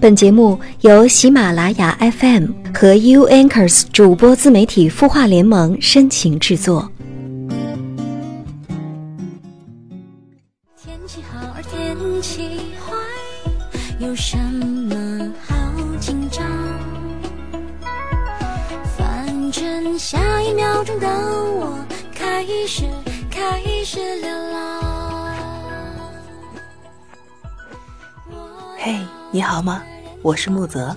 本节目由喜马拉雅 FM 和 U Anchors 主播自媒体孵化联盟深情制作。天气好，而天气坏，有什么好紧张？反正下一秒钟的我开始开始流浪。嘿，你好吗？我是木泽，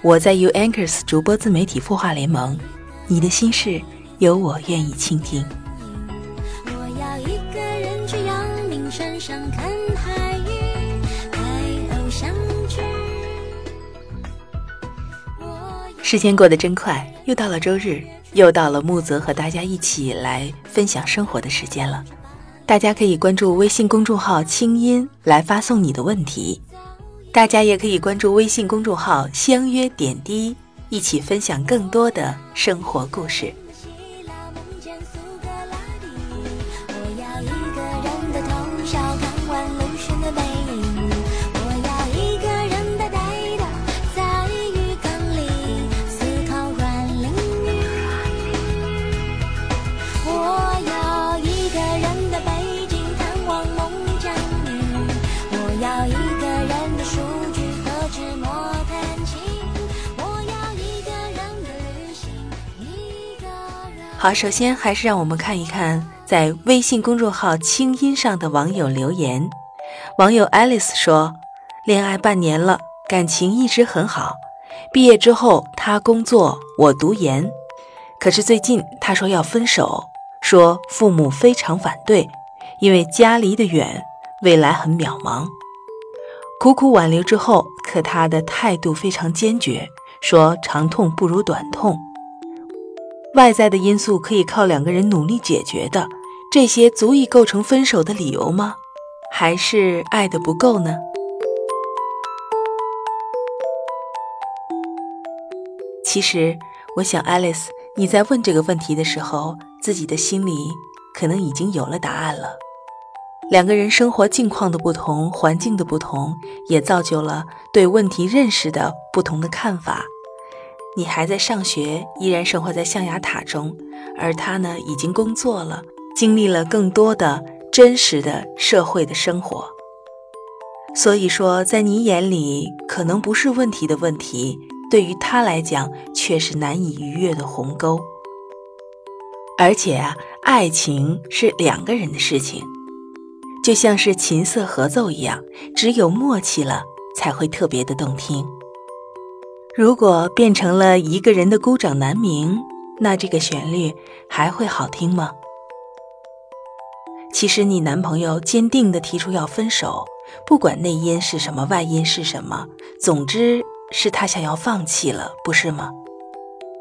我在 U Anchors 主播自媒体孵化联盟，你的心事有我愿意倾听。我要一个人去阳明山上看海，拍偶像剧。时间过得真快，又到了周日，又到了木泽和大家一起来分享生活的时间了。大家可以关注微信公众号“清音”来发送你的问题，大家也可以关注微信公众号“相约点滴”，一起分享更多的生活故事。好，首先还是让我们看一看在微信公众号“清音”上的网友留言。网友 Alice 说：“恋爱半年了，感情一直很好。毕业之后，他工作，我读研。可是最近他说要分手，说父母非常反对，因为家离得远，未来很渺茫。苦苦挽留之后，可他的态度非常坚决，说长痛不如短痛。”外在的因素可以靠两个人努力解决的，这些足以构成分手的理由吗？还是爱的不够呢？其实，我想，Alice，你在问这个问题的时候，自己的心里可能已经有了答案了。两个人生活境况的不同，环境的不同，也造就了对问题认识的不同的看法。你还在上学，依然生活在象牙塔中，而他呢，已经工作了，经历了更多的真实的社会的生活。所以说，在你眼里可能不是问题的问题，对于他来讲却是难以逾越的鸿沟。而且啊，爱情是两个人的事情，就像是琴瑟合奏一样，只有默契了，才会特别的动听。如果变成了一个人的孤掌难鸣，那这个旋律还会好听吗？其实你男朋友坚定地提出要分手，不管内因是什么，外因是什么，总之是他想要放弃了，不是吗？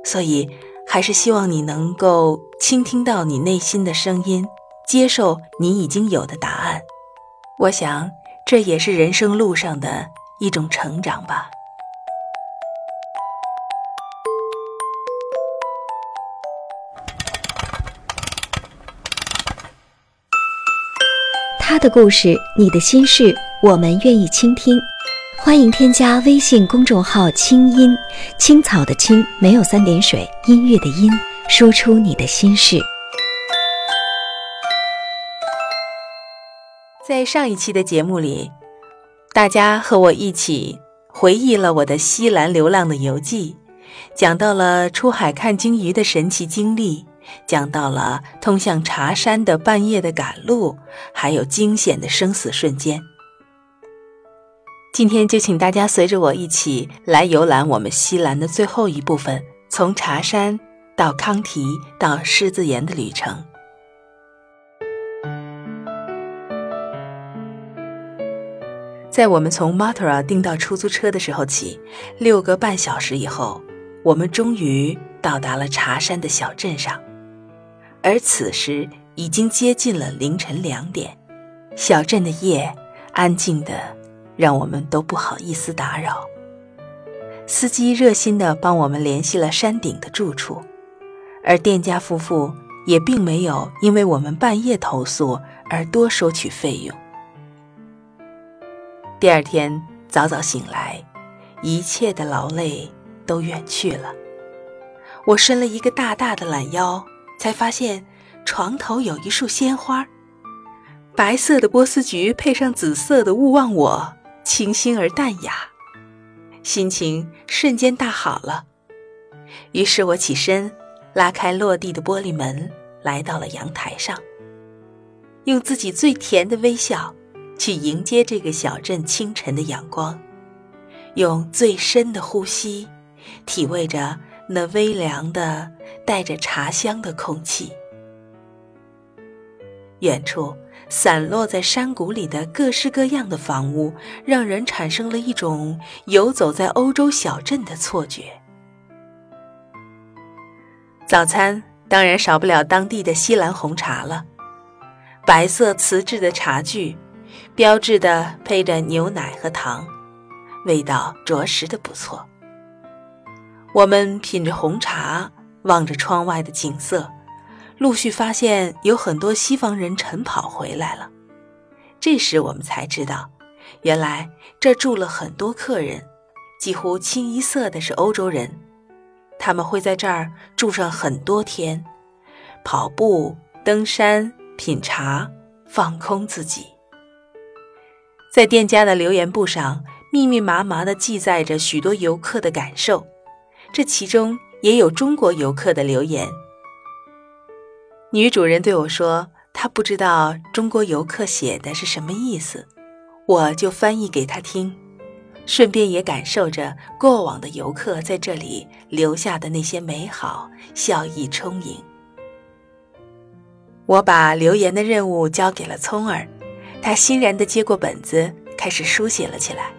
所以还是希望你能够倾听到你内心的声音，接受你已经有的答案。我想这也是人生路上的一种成长吧。他的故事，你的心事，我们愿意倾听。欢迎添加微信公众号“清音青草”的青，没有三点水，音乐的音，说出你的心事。在上一期的节目里，大家和我一起回忆了我的西兰流浪的游记，讲到了出海看鲸鱼的神奇经历。讲到了通向茶山的半夜的赶路，还有惊险的生死瞬间。今天就请大家随着我一起来游览我们西兰的最后一部分，从茶山到康提到狮子岩的旅程。在我们从 Matra 订到出租车的时候起，六个半小时以后，我们终于到达了茶山的小镇上。而此时已经接近了凌晨两点，小镇的夜安静的让我们都不好意思打扰。司机热心的帮我们联系了山顶的住处，而店家夫妇也并没有因为我们半夜投诉而多收取费用。第二天早早醒来，一切的劳累都远去了。我伸了一个大大的懒腰，才发现床头有一束鲜花，白色的波斯菊配上紫色的勿忘我，清新而淡雅，心情瞬间大好了。于是我起身，拉开落地的玻璃门，来到了阳台上，用自己最甜的微笑去迎接这个小镇清晨的阳光，用最深的呼吸体味着。那微凉的、带着茶香的空气，远处散落在山谷里的各式各样的房屋，让人产生了一种游走在欧洲小镇的错觉。早餐当然少不了当地的西兰红茶了，白色瓷质的茶具，标志的配着牛奶和糖，味道着实的不错。我们品着红茶，望着窗外的景色，陆续发现有很多西方人晨跑回来了。这时我们才知道，原来这住了很多客人，几乎清一色的是欧洲人。他们会在这儿住上很多天，跑步、登山、品茶、放空自己。在店家的留言簿上，密密麻麻地记载着许多游客的感受。这其中也有中国游客的留言。女主人对我说：“她不知道中国游客写的是什么意思，我就翻译给她听，顺便也感受着过往的游客在这里留下的那些美好，笑意充盈。”我把留言的任务交给了聪儿，他欣然地接过本子，开始书写了起来。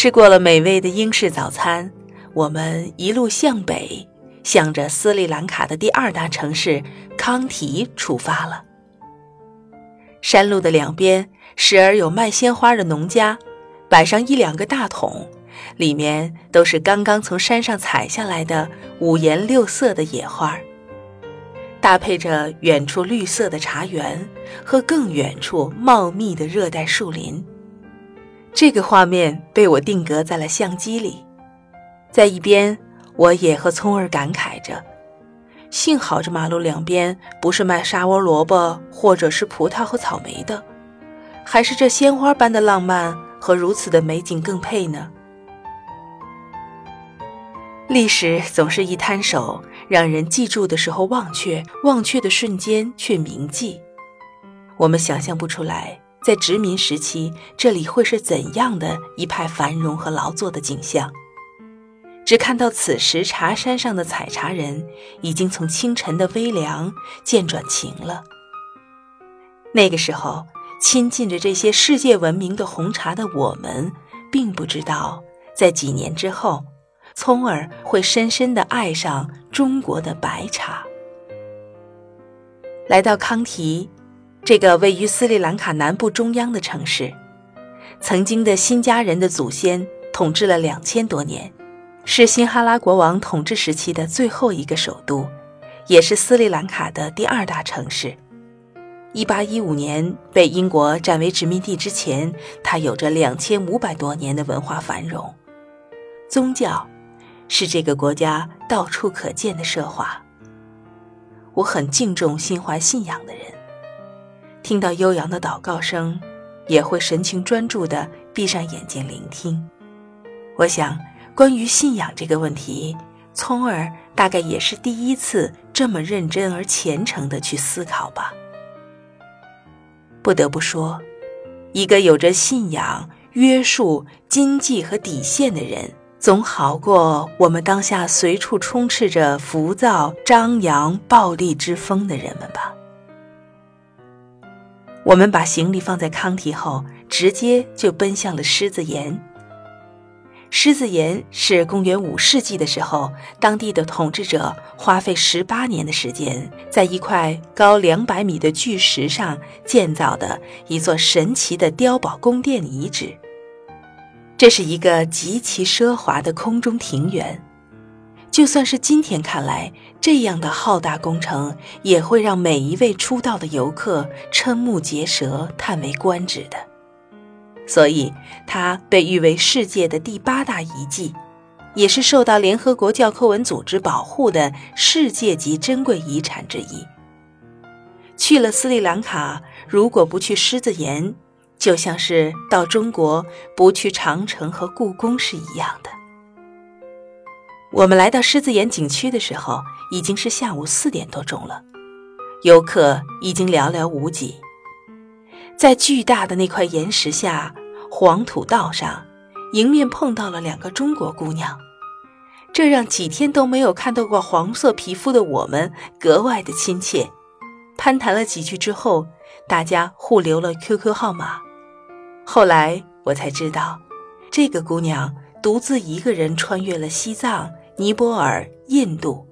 吃过了美味的英式早餐，我们一路向北，向着斯里兰卡的第二大城市康提出发了。山路的两边时而有卖鲜花的农家，摆上一两个大桶，里面都是刚刚从山上采下来的五颜六色的野花，搭配着远处绿色的茶园和更远处茂密的热带树林。这个画面被我定格在了相机里，在一边，我也和聪儿感慨着：幸好这马路两边不是卖沙窝萝卜或者是葡萄和草莓的，还是这鲜花般的浪漫和如此的美景更配呢。历史总是一摊手，让人记住的时候忘却，忘却的瞬间却铭记。我们想象不出来。在殖民时期，这里会是怎样的一派繁荣和劳作的景象？只看到此时茶山上的采茶人已经从清晨的微凉渐转晴了。那个时候，亲近着这些世界闻名的红茶的我们，并不知道，在几年之后，聪儿会深深地爱上中国的白茶。来到康提。这个位于斯里兰卡南部中央的城市，曾经的新加人的祖先统治了两千多年，是辛哈拉国王统治时期的最后一个首都，也是斯里兰卡的第二大城市。一八一五年被英国占为殖民地之前，它有着两千五百多年的文化繁荣。宗教是这个国家到处可见的奢华。我很敬重心怀信仰的人。听到悠扬的祷告声，也会神情专注地闭上眼睛聆听。我想，关于信仰这个问题，聪儿大概也是第一次这么认真而虔诚地去思考吧。不得不说，一个有着信仰、约束、经济和底线的人，总好过我们当下随处充斥着浮躁、张扬、暴力之风的人们吧。我们把行李放在康提后，直接就奔向了狮子岩。狮子岩是公元五世纪的时候，当地的统治者花费十八年的时间，在一块高两百米的巨石上建造的一座神奇的碉堡宫殿遗址。这是一个极其奢华的空中庭园。就算是今天看来，这样的浩大工程也会让每一位出道的游客瞠目结舌、叹为观止的。所以它被誉为世界的第八大遗迹，也是受到联合国教科文组织保护的世界级珍贵遗产之一。去了斯里兰卡，如果不去狮子岩，就像是到中国不去长城和故宫是一样的。我们来到狮子岩景区的时候，已经是下午四点多钟了，游客已经寥寥无几。在巨大的那块岩石下，黄土道上，迎面碰到了两个中国姑娘，这让几天都没有看到过黄色皮肤的我们格外的亲切。攀谈了几句之后，大家互留了 QQ 号码。后来我才知道，这个姑娘独自一个人穿越了西藏、尼泊尔、印度，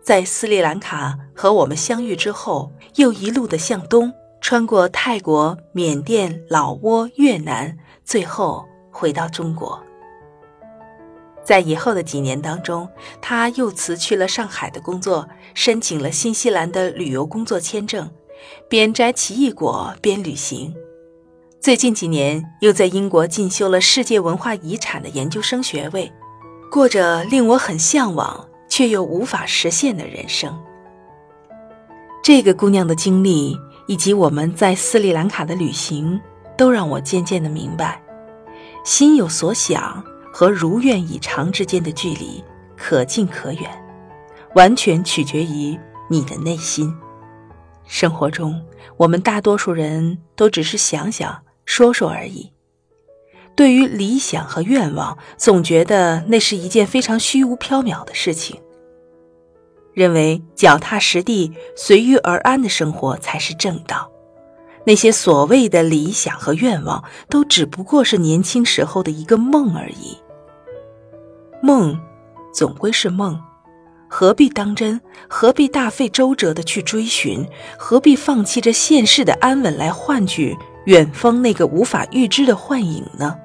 在斯里兰卡和我们相遇之后，又一路的向东，穿过泰国、缅甸、老挝、越南，最后回到中国。在以后的几年当中，他又辞去了上海的工作，申请了新西兰的旅游工作签证，边摘奇异果边旅行。最近几年，又在英国进修了世界文化遗产的研究生学位，过着令我很向往却又无法实现的人生。这个姑娘的经历以及我们在斯里兰卡的旅行，都让我渐渐的明白，心有所想。和如愿以偿之间的距离可近可远，完全取决于你的内心。生活中，我们大多数人都只是想想说说而已。对于理想和愿望，总觉得那是一件非常虚无缥缈的事情，认为脚踏实地、随遇而安的生活才是正道。那些所谓的理想和愿望，都只不过是年轻时候的一个梦而已。梦，总归是梦，何必当真？何必大费周折的去追寻？何必放弃这现世的安稳来换取远方那个无法预知的幻影呢？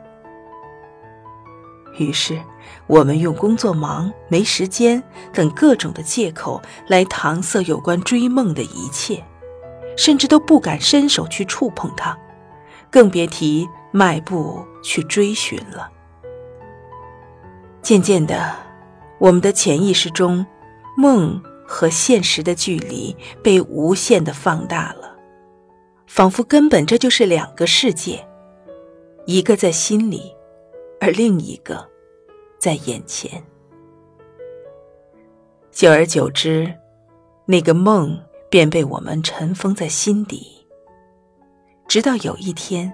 于是，我们用工作忙、没时间等各种的借口来搪塞有关追梦的一切，甚至都不敢伸手去触碰它，更别提迈步去追寻了。渐渐的，我们的潜意识中，梦和现实的距离被无限的放大了，仿佛根本这就是两个世界，一个在心里，而另一个在眼前。久而久之，那个梦便被我们尘封在心底，直到有一天，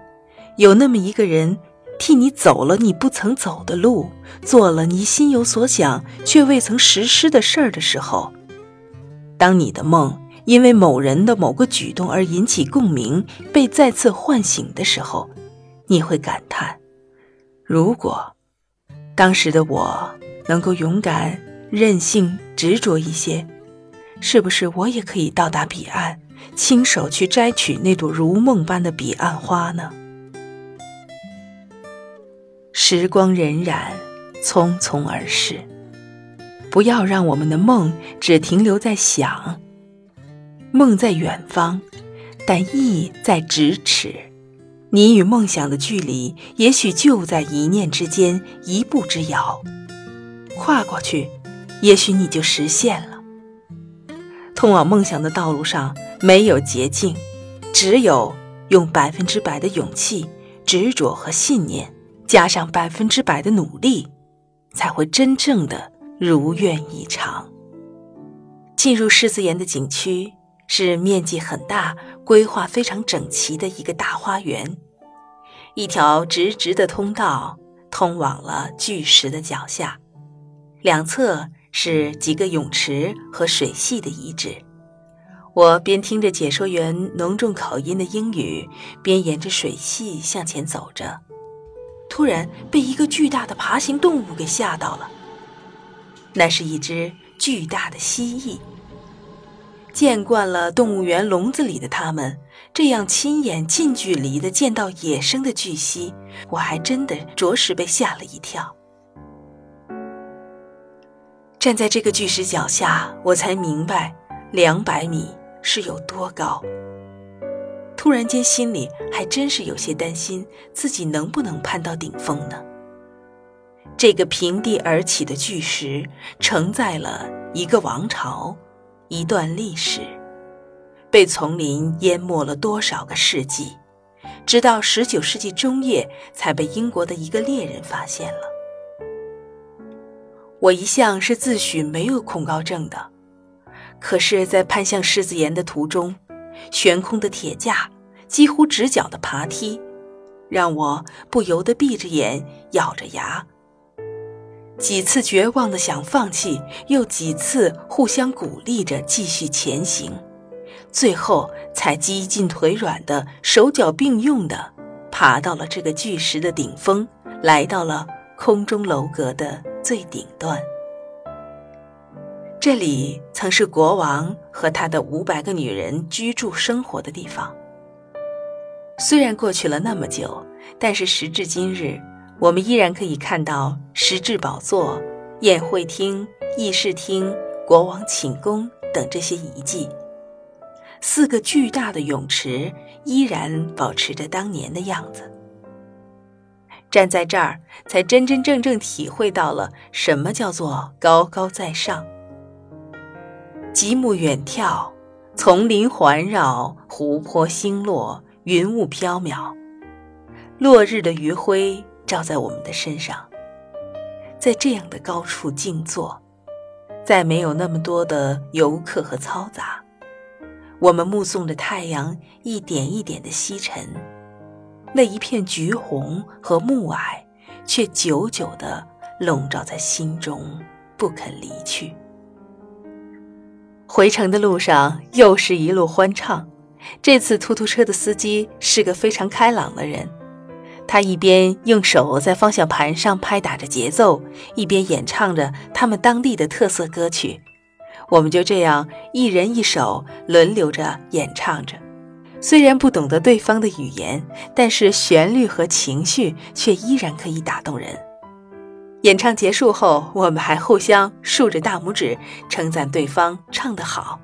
有那么一个人。替你走了你不曾走的路，做了你心有所想却未曾实施的事儿的时候，当你的梦因为某人的某个举动而引起共鸣，被再次唤醒的时候，你会感叹：如果当时的我能够勇敢、任性、执着一些，是不是我也可以到达彼岸，亲手去摘取那朵如梦般的彼岸花呢？时光荏苒，匆匆而逝。不要让我们的梦只停留在想。梦在远方，但意在咫尺。你与梦想的距离，也许就在一念之间，一步之遥。跨过去，也许你就实现了。通往梦想的道路上，没有捷径，只有用百分之百的勇气、执着和信念。加上百分之百的努力，才会真正的如愿以偿。进入狮子岩的景区是面积很大、规划非常整齐的一个大花园，一条直直的通道通往了巨石的脚下，两侧是几个泳池和水系的遗址。我边听着解说员浓重口音的英语，边沿着水系向前走着。突然被一个巨大的爬行动物给吓到了。那是一只巨大的蜥蜴。见惯了动物园笼子里的它们，这样亲眼近距离的见到野生的巨蜥，我还真的着实被吓了一跳。站在这个巨石脚下，我才明白两百米是有多高。突然间心里还真是有些担心自己能不能攀到顶峰呢。这个平地而起的巨石，承载了一个王朝，一段历史，被丛林淹没了多少个世纪，直到十九世纪中叶才被英国的一个猎人发现了。我一向是自诩没有恐高症的，可是，在攀向狮子岩的途中，悬空的铁架，几乎直角的爬梯，让我不由得闭着眼，咬着牙。几次绝望的想放弃，又几次互相鼓励着继续前行，最后才几近腿软的手脚并用的爬到了这个巨石的顶峰，来到了空中楼阁的最顶端。这里曾是国王和他的五百个女人居住生活的地方。虽然过去了那么久，但是时至今日。我们依然可以看到石质宝座、宴会厅、议事厅、国王寝宫等这些遗迹。四个巨大的泳池依然保持着当年的样子。站在这儿，才真真正正体会到了什么叫做高高在上。极目远眺，丛林环绕，湖泊星落，云雾飘渺，落日的余晖。照在我们的身上，在这样的高处静坐，再没有那么多的游客和嘈杂，我们目送着太阳一点一点的西沉，那一片橘红和暮霭，却久久的笼罩在心中，不肯离去。回程的路上又是一路欢唱，这次突突车的司机是个非常开朗的人。他一边用手在方向盘上拍打着节奏，一边演唱着他们当地的特色歌曲。我们就这样一人一首，轮流着演唱着。虽然不懂得对方的语言，但是旋律和情绪却依然可以打动人。演唱结束后，我们还互相竖着大拇指，称赞对方唱得好。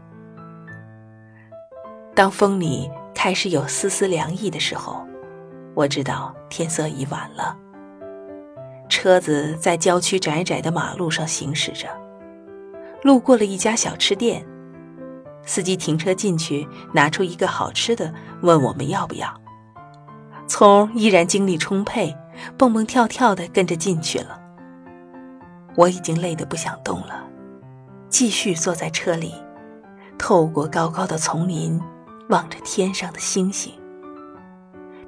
当风里开始有丝丝凉意的时候。我知道天色已晚了。车子在郊区窄窄的马路上行驶着，路过了一家小吃店，司机停车进去，拿出一个好吃的，问我们要不要。葱依然精力充沛，蹦蹦跳跳的跟着进去了。我已经累得不想动了，继续坐在车里，透过高高的丛林，望着天上的星星。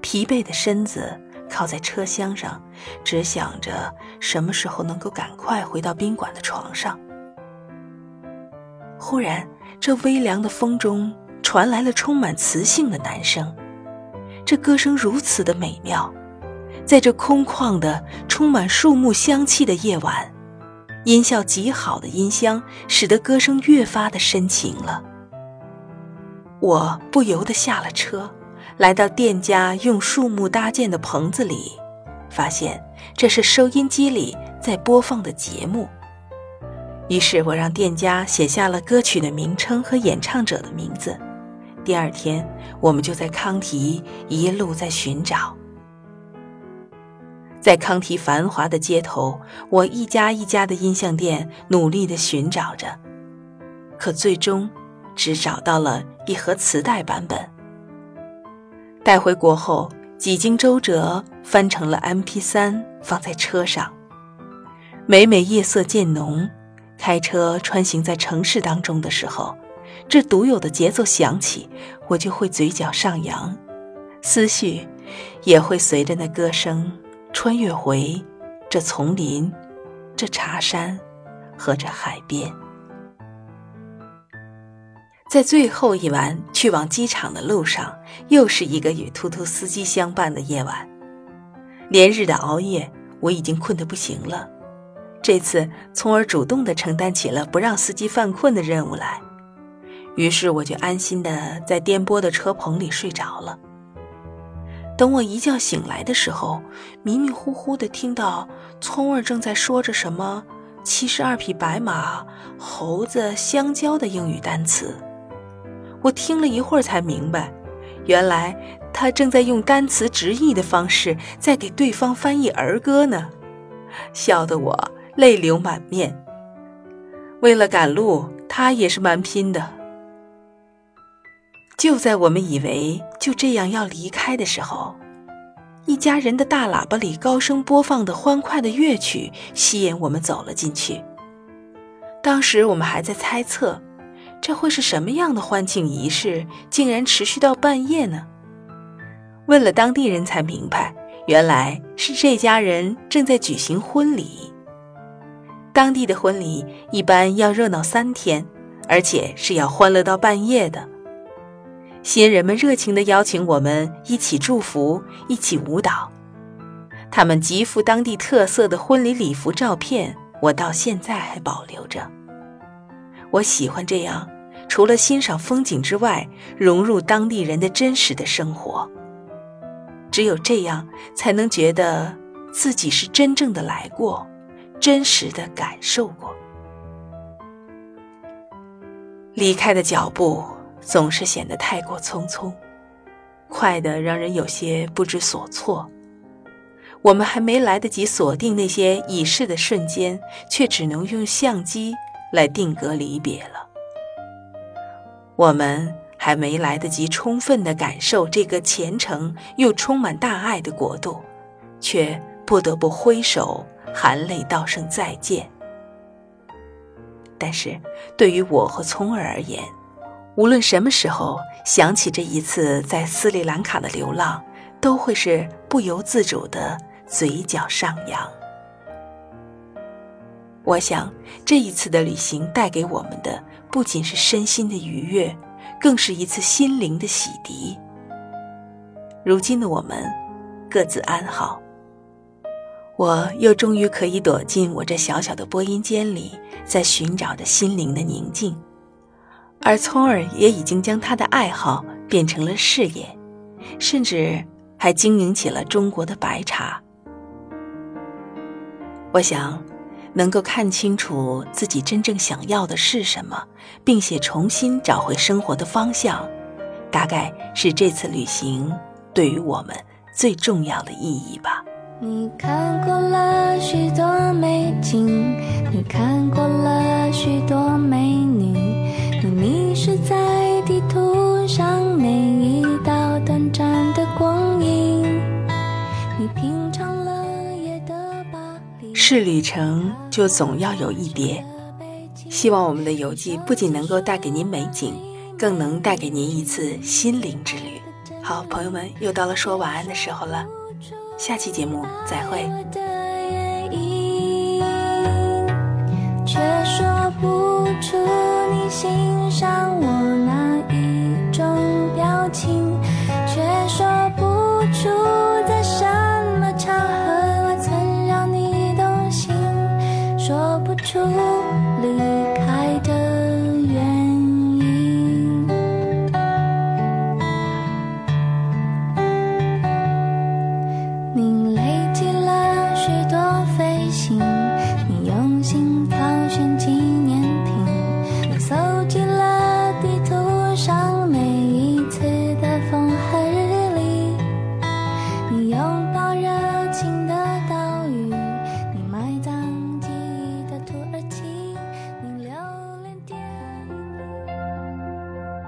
疲惫的身子靠在车厢上，只想着什么时候能够赶快回到宾馆的床上。忽然，这微凉的风中传来了充满磁性的男声，这歌声如此的美妙，在这空旷的、充满树木香气的夜晚，音效极好的音箱使得歌声越发的深情了。我不由得下了车。来到店家用树木搭建的棚子里，发现这是收音机里在播放的节目。于是我让店家写下了歌曲的名称和演唱者的名字。第二天，我们就在康提一路在寻找。在康提繁华的街头，我一家一家的音像店努力地寻找着，可最终只找到了一盒磁带版本。带回国后，几经周折，翻成了 MP3，放在车上。每每夜色渐浓，开车穿行在城市当中的时候，这独有的节奏响起，我就会嘴角上扬，思绪也会随着那歌声穿越回这丛林、这茶山和这海边。在最后一晚去往机场的路上，又是一个与突突司机相伴的夜晚。连日的熬夜，我已经困得不行了。这次，从而主动地承担起了不让司机犯困的任务来。于是，我就安心地在颠簸的车棚里睡着了。等我一觉醒来的时候，迷迷糊糊地听到聪儿正在说着什么“七十二匹白马、猴子、香蕉”的英语单词。我听了一会儿才明白，原来他正在用单词直译的方式在给对方翻译儿歌呢，笑得我泪流满面。为了赶路，他也是蛮拼的。就在我们以为就这样要离开的时候，一家人的大喇叭里高声播放的欢快的乐曲吸引我们走了进去。当时我们还在猜测。这会是什么样的欢庆仪式，竟然持续到半夜呢？问了当地人才明白，原来是这家人正在举行婚礼。当地的婚礼一般要热闹三天，而且是要欢乐到半夜的。新人们热情地邀请我们一起祝福，一起舞蹈。他们极富当地特色的婚礼礼服照片，我到现在还保留着。我喜欢这样，除了欣赏风景之外，融入当地人的真实的生活。只有这样，才能觉得自己是真正的来过，真实的感受过。离开的脚步总是显得太过匆匆，快的让人有些不知所措。我们还没来得及锁定那些已逝的瞬间，却只能用相机。来定格离别了，我们还没来得及充分的感受这个虔诚又充满大爱的国度，却不得不挥手含泪道声再见。但是，对于我和聪儿而言，无论什么时候想起这一次在斯里兰卡的流浪，都会是不由自主的嘴角上扬。我想，这一次的旅行带给我们的不仅是身心的愉悦，更是一次心灵的洗涤。如今的我们，各自安好。我又终于可以躲进我这小小的播音间里，在寻找着心灵的宁静。而聪儿也已经将他的爱好变成了事业，甚至还经营起了中国的白茶。我想。能够看清楚自己真正想要的是什么，并且重新找回生活的方向，大概是这次旅行对于我们最重要的意义吧。你看过了许多美景，你看过了许多美女，你迷失在是旅程。就总要有一别，希望我们的游记不仅能够带给您美景，更能带给您一次心灵之旅。好，朋友们，又到了说晚安的时候了，下期节目再会。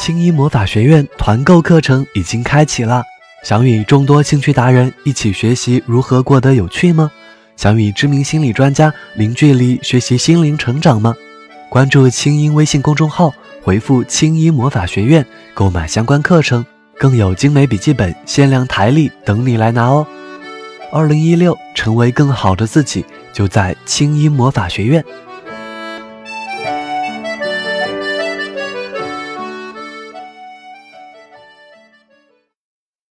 青衣魔法学院团购课程已经开启了，想与众多兴趣达人一起学习如何过得有趣吗？想与知名心理专家零距离学习心灵成长吗？关注青音微信公众号，回复“青衣魔法学院”购买相关课程，更有精美笔记本、限量台历等你来拿哦！二零一六，成为更好的自己，就在青衣魔法学院。